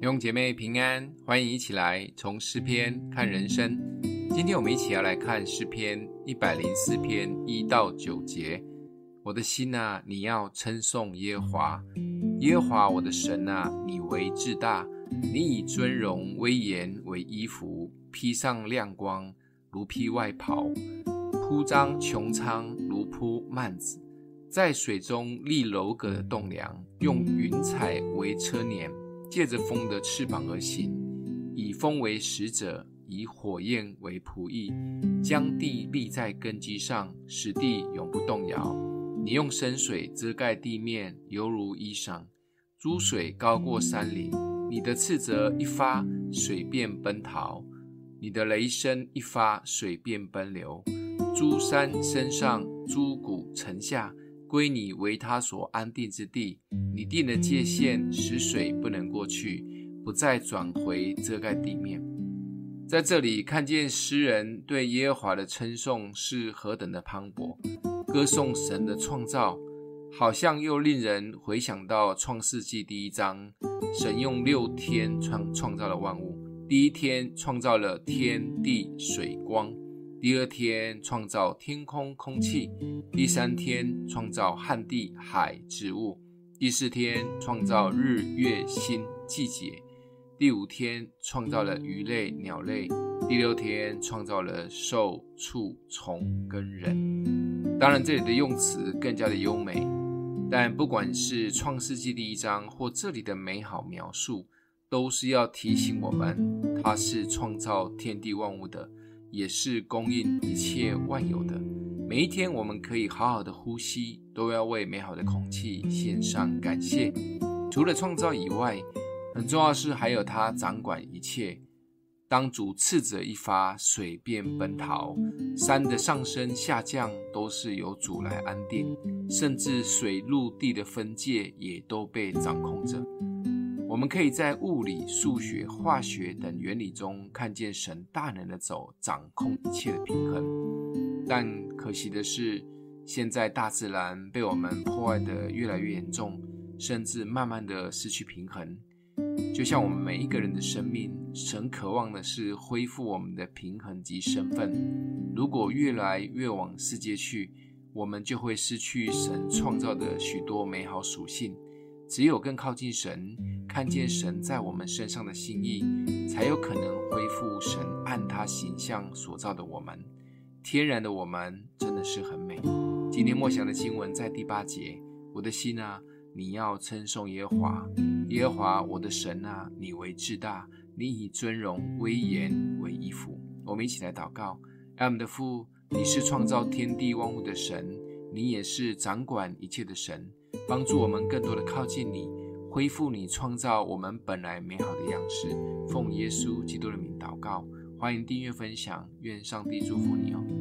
弟兄姐妹平安，欢迎一起来从诗篇看人生。今天我们一起要来看诗篇一百零四篇一到九节。我的心啊，你要称颂耶和华，耶和华我的神啊，你为至大，你以尊荣威严为衣服，披上亮光如披外袍，铺张穹苍如铺幔子，在水中立楼阁的栋梁，用云彩为车辇。借着风的翅膀而行，以风为使者，以火焰为仆役，将地立在根基上，使地永不动摇。你用深水遮盖地面，犹如衣裳；诸水高过山岭。你的斥责一发，水便奔逃；你的雷声一发，水便奔流。诸山身上，诸谷沉下。归你为他所安定之地，你定的界限，使水不能过去，不再转回遮盖地面。在这里看见诗人对耶和华的称颂是何等的磅礴，歌颂神的创造，好像又令人回想到创世纪第一章，神用六天创创造了万物，第一天创造了天地水光。第二天创造天空空气，第三天创造旱地海植物，第四天创造日月星季节，第五天创造了鱼类鸟类，第六天创造了兽畜虫跟人。当然，这里的用词更加的优美，但不管是创世纪第一章或这里的美好描述，都是要提醒我们，他是创造天地万物的。也是供应一切万有的。每一天，我们可以好好的呼吸，都要为美好的空气献上感谢。除了创造以外，很重要的是还有他掌管一切。当主斥责一发，水便奔逃；山的上升下降都是由主来安定，甚至水陆地的分界也都被掌控着。我们可以在物理、数学、化学等原理中看见神大能的手掌控一切的平衡，但可惜的是，现在大自然被我们破坏得越来越严重，甚至慢慢的失去平衡。就像我们每一个人的生命，神渴望的是恢复我们的平衡及身份。如果越来越往世界去，我们就会失去神创造的许多美好属性。只有更靠近神，看见神在我们身上的心意，才有可能恢复神按他形象所造的我们。天然的我们真的是很美。今天默想的经文在第八节：我的心啊，你要称颂耶和华，耶和华我的神啊，你为至大，你以尊荣威严为衣服。我们一起来祷告：爱我们的父，你是创造天地万物的神，你也是掌管一切的神。帮助我们更多的靠近你，恢复你创造我们本来美好的样式。奉耶稣基督的名祷告，欢迎订阅分享，愿上帝祝福你哦。